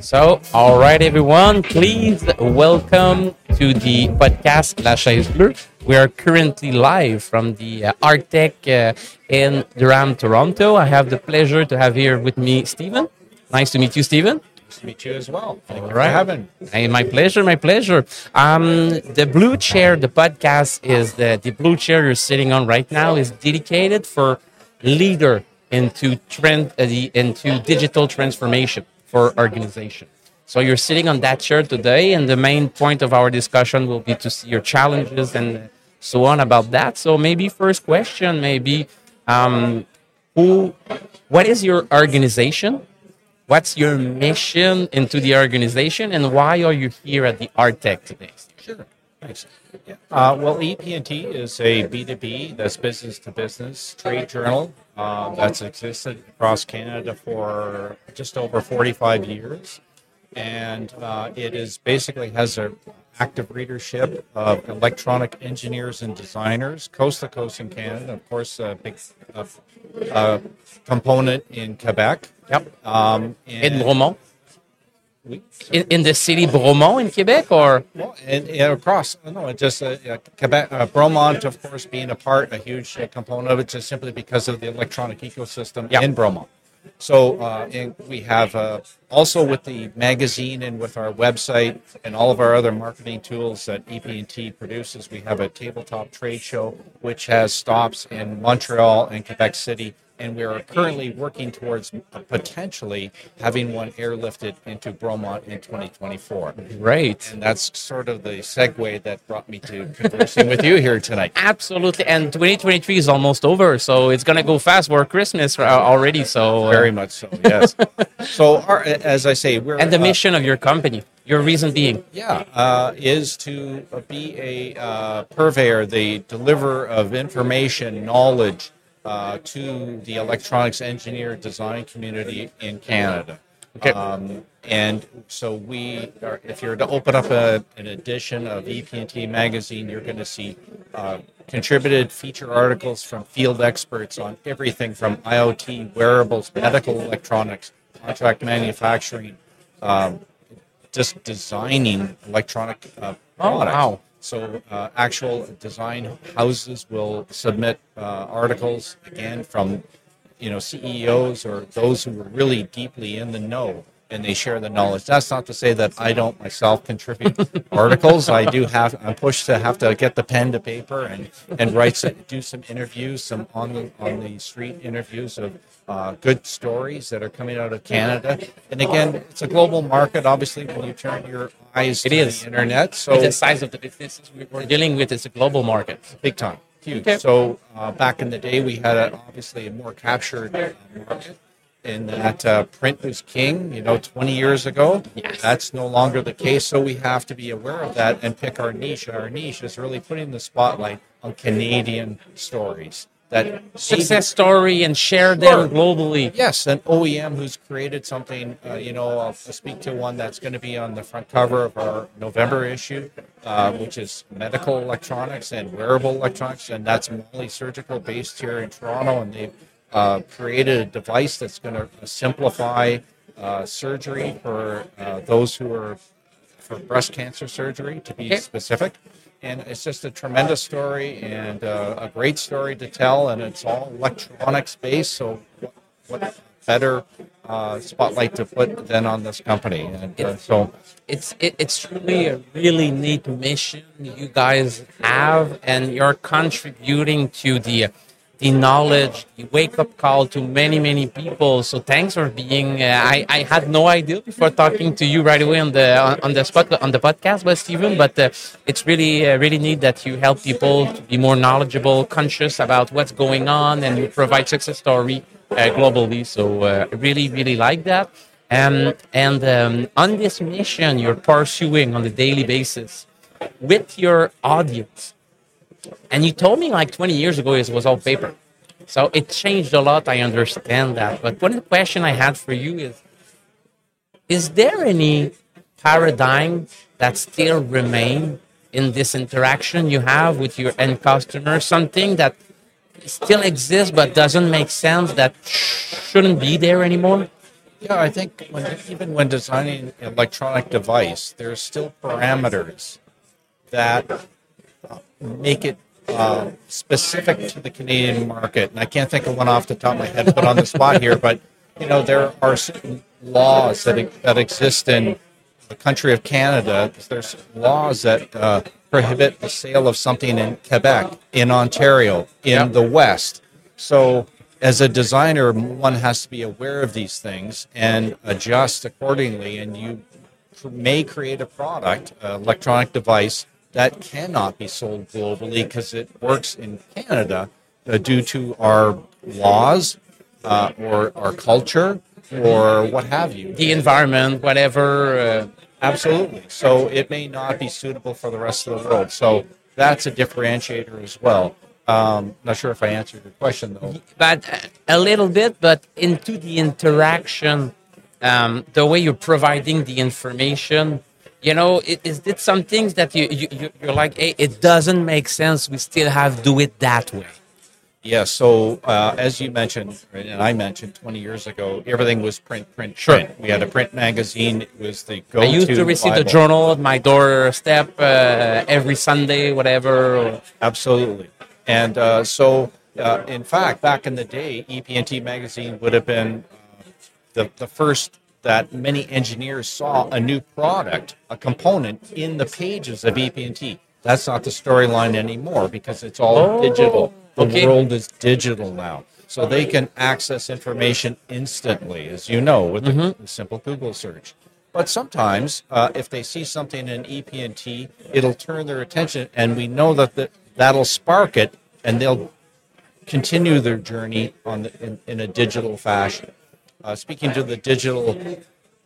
So, all right, everyone, please welcome to the podcast La Chaise Bleue. We are currently live from the uh, Hardtech uh, in Durham, Toronto. I have the pleasure to have here with me Stephen. Nice to meet you, Stephen. Nice to meet you as well. Thank All you right. for having. Hey, my pleasure, my pleasure. Um, the blue chair, the podcast is the, the blue chair you're sitting on right now is dedicated for leader into trend uh, the, into digital transformation for organization. So you're sitting on that chair today, and the main point of our discussion will be to see your challenges and so on about that. So maybe first question, maybe um, who, what is your organization? What's your mission into the organization, and why are you here at the Hardtech today? Sure. Thanks. Uh, well, EP&T is a B2B, that's business to business trade journal um, that's existed across Canada for just over 45 years. And uh, it is basically has an active readership of electronic engineers and designers coast to coast in Canada. Of course, a big uh, uh, component in Quebec. Yep. Um, In and Bromont, we- in, in the city Bromont in Quebec, or Well, and, and across, no, just uh, uh, Quebec, uh, Bromont, of course, being a part, a huge uh, component of it, just simply because of the electronic ecosystem Yeah. in Bromont. So, uh, and we have uh, also with the magazine and with our website and all of our other marketing tools that EP&T produces, we have a tabletop trade show which has stops in Montreal and Quebec City. And we are currently working towards potentially having one airlifted into Bromont in 2024. Right. And that's sort of the segue that brought me to conversing with you here tonight. Absolutely, and 2023 is almost over, so it's gonna go fast. We're Christmas uh, already, so uh, Very much so, yes. so, our, as I say, we're and the uh, mission of your company, your reason being, yeah, uh, is to be a uh, purveyor, the deliverer of information, knowledge uh, to the electronics engineer design community in Canada. Okay. Um, and so we are, if you're to open up a, an edition of EP&T magazine, you're going to see uh, contributed feature articles from field experts on everything from IoT, wearables, medical electronics, contract manufacturing, um, just designing electronic uh, Oh, products. wow. So uh, actual design houses will submit uh, articles again from you know CEOs or those who are really deeply in the know and they share the knowledge. That's not to say that I don't myself contribute articles. I do have I'm pushed to have to get the pen to paper and and write some, do some interviews, some on the on the street interviews of uh, good stories that are coming out of Canada. And again, it's a global market. Obviously, when you turn your eyes It to is. the internet, so the size of the businesses we're dealing with is a global market. big time, huge. Okay. So uh, back in the day, we had a, obviously a more captured uh, market. In that uh, print was king, you know, 20 years ago. Yes. That's no longer the case. So we have to be aware of that and pick our niche. Our niche is really putting the spotlight on Canadian stories. That Success story and share them globally. Yes, an OEM who's created something. Uh, you know, I'll speak to one that's going to be on the front cover of our November issue, uh, which is medical electronics and wearable electronics, and that's MOLLI Surgical, based here in Toronto, and they've uh, created a device that's going to simplify uh, surgery for uh, those who are for breast cancer surgery, to be Okay. specific. And it's just a tremendous story and uh, a great story to tell, and it's all electronics based. So, what, what better uh, spotlight to put than on this company? And uh, so, it's it, it's truly a really neat mission you guys have and you're contributing to the the knowledge the wake up call to many many people. So thanks for being uh, I, I had no idea before talking to you right away on the on, on the spot on the podcast but Stephen but uh, it's really uh, really neat that you help people to be more knowledgeable conscious about what's going on and you provide success story uh, globally. So uh, I really really like that. Um, and um, on this mission you're pursuing on a daily basis with your audience, and you told me like 20 years ago it was all paper. So it changed a lot. I understand that. But one question I had for you is Is there any paradigm that still remain in this interaction you have with your end customer? Something that still exists but doesn't make sense that shouldn't be there anymore? Yeah, I think when, even when designing an electronic device, there's still parameters that make it uh, specific to the Canadian market. And I can't think of one off the top of my head, put on the spot here, but you know there are certain laws that that exist in the country of Canada. There's laws that uh, prohibit the sale of something in Quebec, in Ontario, in yep. the West. So as a designer, one has to be aware of these things and adjust accordingly. And you may create a product, an electronic device that cannot be sold globally because it works in Canada uh, due to our laws uh, or our culture or what have you. The environment, whatever. Uh... Absolutely. So it may not be suitable for the rest of the world. So that's a differentiator as well. Um, not sure if I answered your question though. But uh, a little bit, but into the interaction, um, the way you're providing the information, you know, is it some things that you, you you're like, hey, it doesn't make sense. We still have do it that way. Yeah. So uh, as you mentioned, and I mentioned 20 years ago, everything was print, print, sure. print. We had a print magazine. It was the go-to. I used to receive Bible. the journal at my doorstep uh, every Sunday, whatever. Absolutely. And uh, so, uh, in fact, back in the day, EP&T magazine would have been uh, the the first that many engineers saw a new product, a component in the pages of EP&T. That's not the storyline anymore because it's all oh, digital. The okay. world is digital now. So they can access information instantly, as you know, with mm-hmm. a simple Google search. But sometimes, uh, if they see something in EP&T, it'll turn their attention, and we know that the, that'll spark it, and they'll continue their journey on the, in, in a digital fashion. Uh, speaking to the digital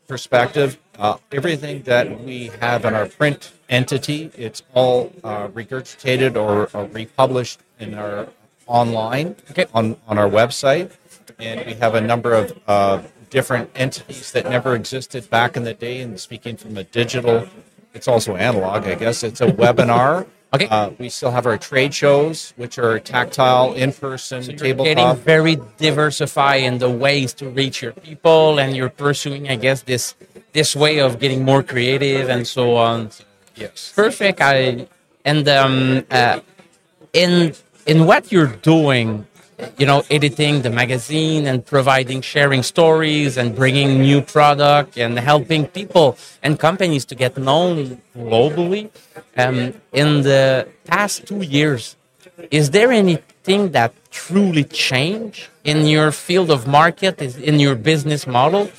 perspective, uh, everything that we have in our print entity, it's all uh, regurgitated or, or, republished in our online okay. on, on our website. And we have a number of uh, different entities that never existed back in the day. And speaking from a digital, it's also analog, I guess. It's a webinar Okay. Uh, we still have our trade shows, which are tactile, in-person, so tabletop. Getting very diversified in the ways to reach your people, and you're pursuing, I guess, this this way of getting more creative and so on. Yes. Perfect. I and um, uh, in in what you're doing, you know, editing the magazine and providing, sharing stories and bringing new product and helping people and companies to get known globally. Um, in the past two years, is there anything that truly changed in your field of market, in your business model?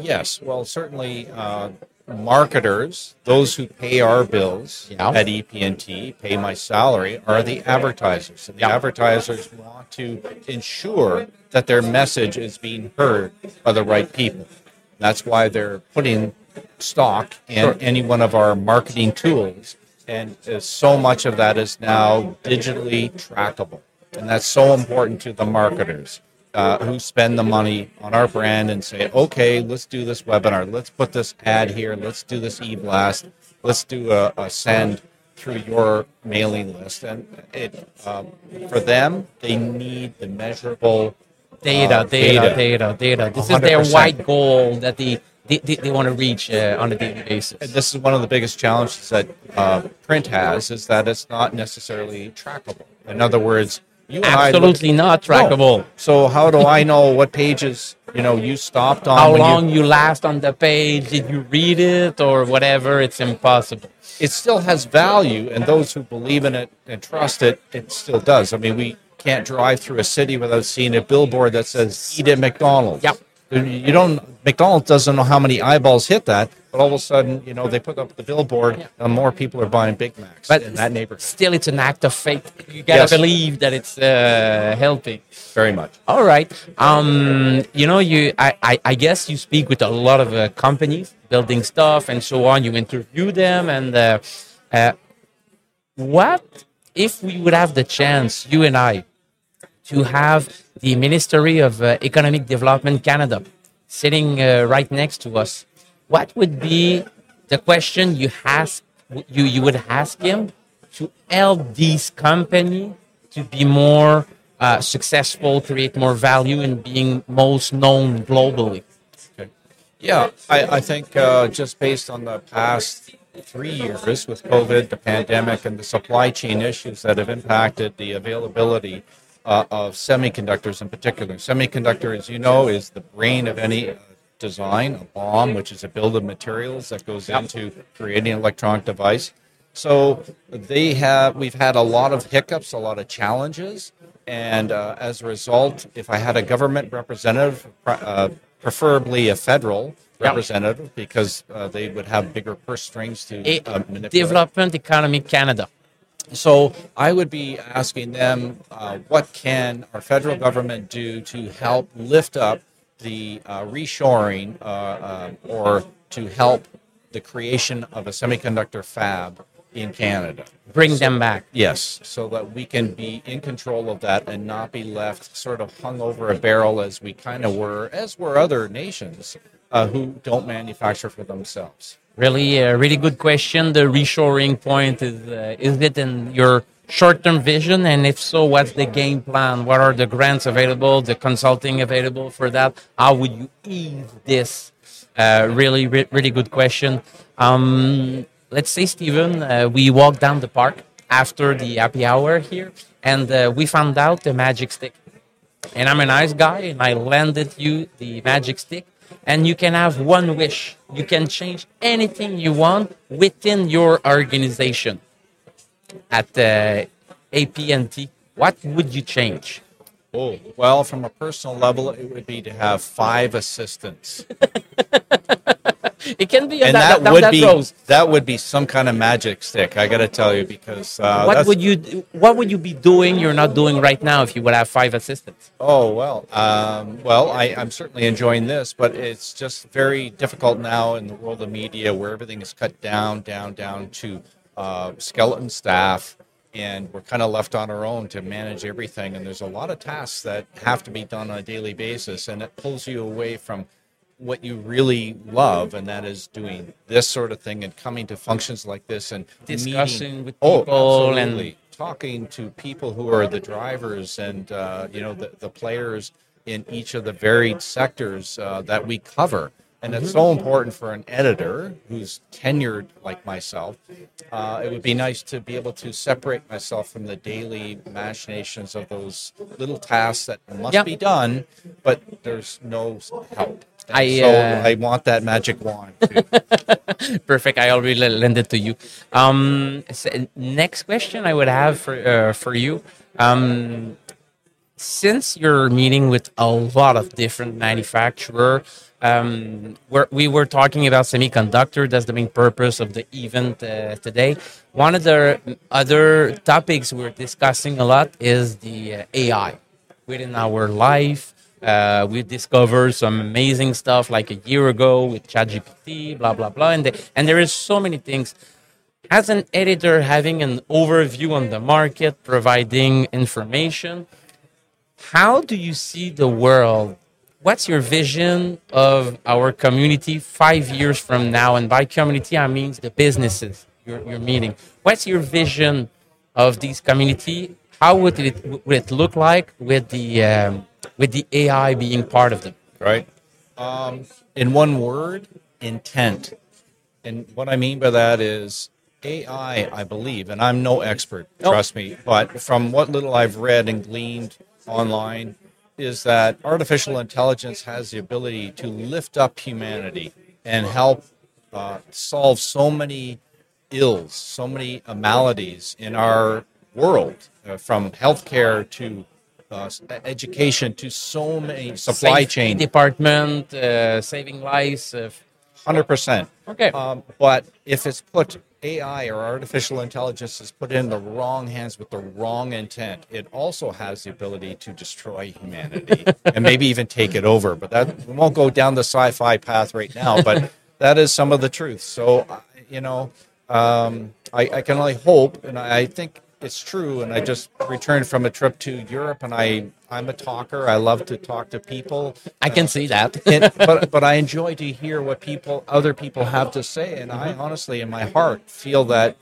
Yes, well, certainly uh, marketers, those who pay our bills yeah. at EP&T, pay my salary, are the advertisers. And the yeah. advertisers want to ensure that their message is being heard by the right people. That's why they're putting stock in sure. any one of our marketing tools. And uh, so much of that is now digitally trackable. And that's so important to the marketers uh, who spend the money on our brand and say, okay, let's do this webinar, let's put this ad here, let's do this e-blast, let's do a, a send through your mailing list. And it um, for them, they need the measurable data, uh, data, data, data, This 100%. is their white goal that they they, they, they, want to reach uh, on a daily basis. And this is one of the biggest challenges that uh, print has is that it's not necessarily trackable. In other words, you Absolutely not trackable. No. So how do I know what pages you know you stopped on? How long you... you last on the page? Did you read it or whatever? It's impossible. It still has value, and those who believe in it and trust it, it still does. I mean, we can't drive through a city without seeing a billboard that says "Eat at McDonald's." Yep. You don't. McDonald's doesn't know how many eyeballs hit that, but all of a sudden, you know, they put up the billboard, and more people are buying Big Macs but in that neighborhood. Still, it's an act of faith. You gotta yes. believe that it's uh, healthy. Very much. All right. Um, you know, you. I, I, I guess you speak with a lot of uh, companies building stuff and so on. You interview them, and uh, uh what if we would have the chance, you and I, to have the Ministry of uh, Economic Development Canada sitting uh, right next to us, what would be the question you ask you you would ask him to help these company to be more uh, successful, create more value, and being most known globally? Okay. Yeah, I, I think uh, just based on the past three years with COVID, the pandemic, and the supply chain issues that have impacted the availability uh, of semiconductors in particular. Semiconductor, as you know, is the brain of any uh, design, a BOM, which is a build of materials that goes into creating an electronic device. So they have, we've had a lot of hiccups, a lot of challenges, and uh, as a result, if I had a government representative, uh, preferably a federal representative, because uh, they would have bigger purse strings to uh, manipulate. Development Economy Canada. So I would be asking them, uh, what can our federal government do to help lift up the uh, reshoring uh, uh, or to help the creation of a semiconductor fab in Canada. Bring them back. Yes, so that we can be in control of that and not be left sort of hung over a barrel as we kind of were, as were other nations uh, who don't manufacture for themselves. Really, a really good question. The reshoring point is uh, is it in your short-term vision, and if so, what's the game plan? What are the grants available, the consulting available for that? How would you ease this? Uh, really, re- really good question. Um, let's say, Stephen, uh, we walked down the park after the happy hour here, and uh, we found out the magic stick. And I'm a nice guy, and I landed you the magic stick and you can have one wish. You can change anything you want within your organization. At uh, AP&T, what would you change? Oh, well, from a personal level, it would be to have five assistants. it can be, and that, that would that be goes. that would be some kind of magic stick. I got to tell you, because uh, what would you what would you be doing? You're not doing right now if you would have five assistants. Oh well, um, well, I, I'm certainly enjoying this, but it's just very difficult now in the world of media where everything is cut down, down, down to uh, skeleton staff and we're kind of left on our own to manage everything and there's a lot of tasks that have to be done on a daily basis and it pulls you away from what you really love, and that is doing this sort of thing and coming to functions like this and discussing meeting, with oh, people oh, and talking to people who are the drivers and uh, you know the, the players in each of the varied sectors uh, that we cover. And it's so important for an editor who's tenured like myself. Uh, it would be nice to be able to separate myself from the daily machinations of those little tasks that must yep. be done, but there's no help. I so uh, I want that magic wand. Perfect. I already lend it to you. Um, so next question I would have for uh, for you. Um, since you're meeting with a lot of different manufacturer, um, we're, we were talking about semiconductor. That's the main purpose of the event uh, today. One of the other topics we're discussing a lot is the uh, AI within our life uh, we discovered some amazing stuff like a year ago with ChatGPT, blah blah blah, and and there is so many things. As an editor, having an overview on the market, providing information, how do you see the world? What's your vision of our community five years from now? And by community, I mean the businesses you're, you're meeting. What's your vision of this community? How would it, would it look like with the um, with the AI being part of them. Right. Um, in one word, intent. And what I mean by that is AI, I believe, and I'm no expert, nope. trust me, but from what little I've read and gleaned online, is that artificial intelligence has the ability to lift up humanity and help uh, solve so many ills, so many maladies in our world, uh, from healthcare to uh, education to so many supply Safe chain department, uh, saving lives. Hundred percent. Okay. Um, but if it's put AI or artificial intelligence is put in the wrong hands with the wrong intent, it also has the ability to destroy humanity and maybe even take it over. But that we won't go down the sci-fi path right now. But that is some of the truth. So uh, you know, um, I, I, can only hope, and I think it's true. And I just returned from a trip to Europe, and I I'm a talker. I love to talk to people. I can uh, see that. and, but but I enjoy to hear what people other people have to say, and I honestly, in my heart, feel that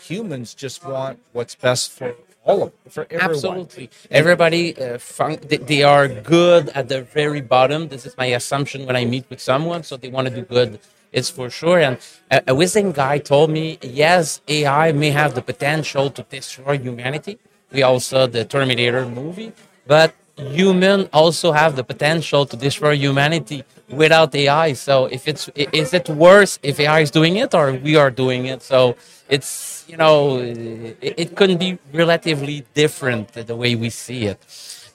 humans just want what's best for all of for everyone. Absolutely. Everybody, uh, fun- they, they are good at the very bottom. This is my assumption when I meet with someone. So they want to do good. It's for sure. And a, a wisdom guy told me, yes, AI may have the potential to destroy humanity. We all saw the Terminator movie, but human also have the potential to destroy humanity without AI. So if it's is it worse if AI is doing it or we are doing it? So it's you know it, it couldn't be relatively different the way we see it.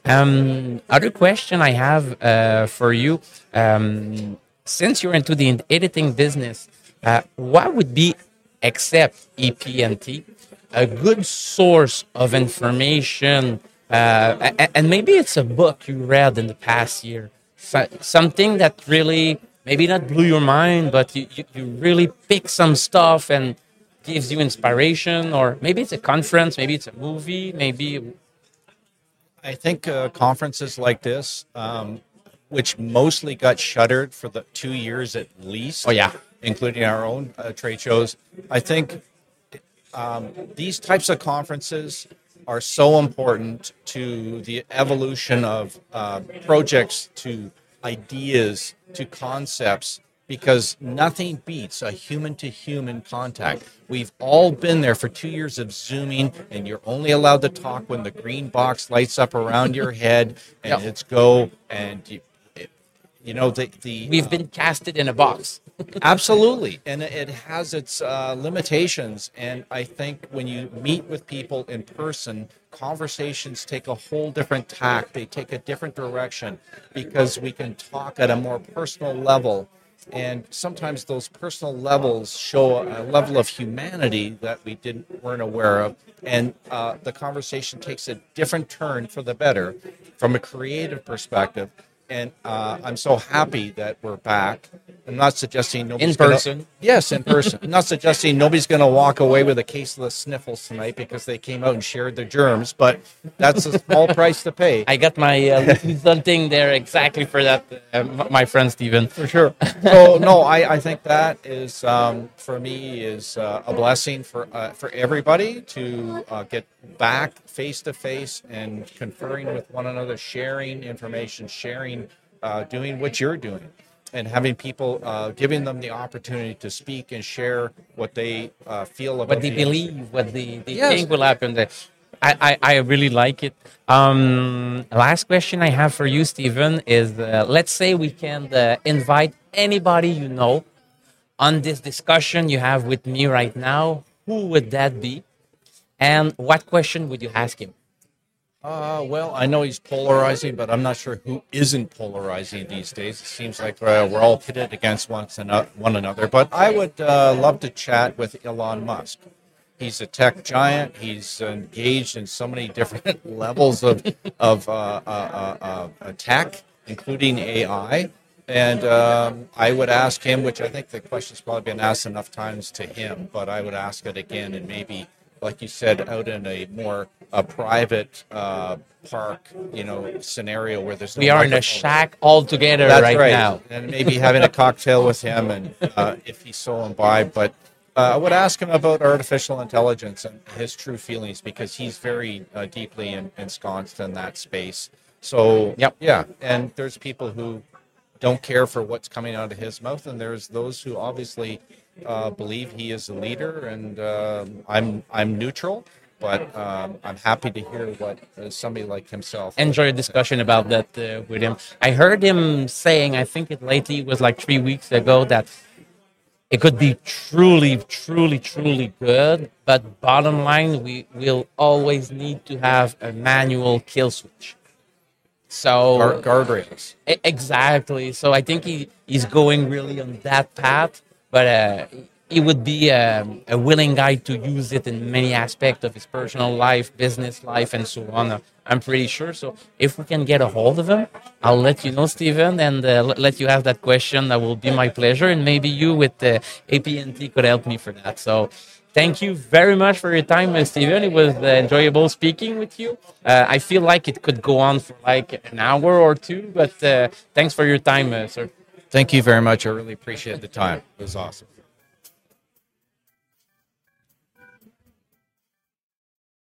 Um, other question I have uh, for you, um, since you're into the editing business, uh, what would be except EP&T a good source of information? Uh, and maybe it's a book you read in the past year something that really maybe not blew your mind, but you, you, you really pick some stuff and gives you inspiration, or maybe it's a conference, maybe it's a movie, maybe. I think uh, conferences like this, um, which mostly got shuttered for the two years at least. Oh yeah, including our own uh, trade shows. I think um, these types of conferences are so important to the evolution of uh, projects to ideas to concepts because nothing beats a human to human contact. We've all been there for two years of Zooming, and you're only allowed to talk when the green box lights up around your head and yep. it's go. And you, you know the the we've been casted in a box. absolutely, and it has its uh, limitations. And I think when you meet with people in person, conversations take a whole different tack. They take a different direction because we can talk at a more personal level. And sometimes those personal levels show a level of humanity that we didn't weren't aware of, and uh, the conversation takes a different turn for the better, from a creative perspective and uh, I'm so happy that we're back. I'm not suggesting nobody's in person. Gonna, yes, in person. I'm not suggesting nobody's going to walk away with a case of the sniffles tonight because they came out and shared their germs, but that's a small price to pay. I got my uh, thing there exactly for that, uh, my friend Stephen. For sure. So no, I, I think that is um, for me is uh, a blessing for uh, for everybody to uh, get back face to face and conferring with one another, sharing information, sharing, uh, doing what you're doing, and having people uh, giving them the opportunity to speak and share what they uh, feel about what they the believe, what they, they yes. think will happen. I, I, I really like it. Um, last question I have for you, Stephen, is uh, let's say we can uh, invite anybody you know on this discussion you have with me right now. Who would that be? And what question would you ask him? Uh, well, I know he's polarizing, but I'm not sure who isn't polarizing these days. It seems like uh, we're all pitted against one, one another. But I would uh, love to chat with Elon Musk. He's a tech giant. He's engaged in so many different levels of of uh, uh, uh, tech, including AI. And um, I would ask him, which I think the question's probably been asked enough times to him, but I would ask it again and maybe like you said, out in a more a private uh, park, you know, scenario where there's no we are in a shack all together right, right, now, and maybe having a cocktail with him, and uh, if he's so imbibed. But uh, I would ask him about artificial intelligence and his true feelings because he's very uh, deeply in, ensconced in that space. So, yep. yeah, and there's people who don't care for what's coming out of his mouth, and there's those who obviously uh, believe he is a leader, and uh, I'm I'm neutral, but um, I'm happy to hear what uh, somebody like himself. Enjoy a discussion about that uh, with him. I heard him saying, I think it lately was like three weeks ago, that it could be truly, truly, truly good, but bottom line, we will always need to have a manual kill switch. So Guard, guardrails. Exactly. So I think he, he's going really on that path but uh, he would be a, um, a, willing guy to use it in many aspects of his personal life, business life, and so on. I'm pretty sure. So if we can get a hold of him, I'll let you know, Stephen, and uh, let you ask that question. That will be my pleasure, and maybe you with uh, AP&T could help me for that. So. Thank you very much for your time, uh, Stephen. It was uh, enjoyable speaking with you. Uh, I feel like it could go on for like an hour or two, but thanks for your time, sir. Thank you very much. I really appreciate the time. It was awesome.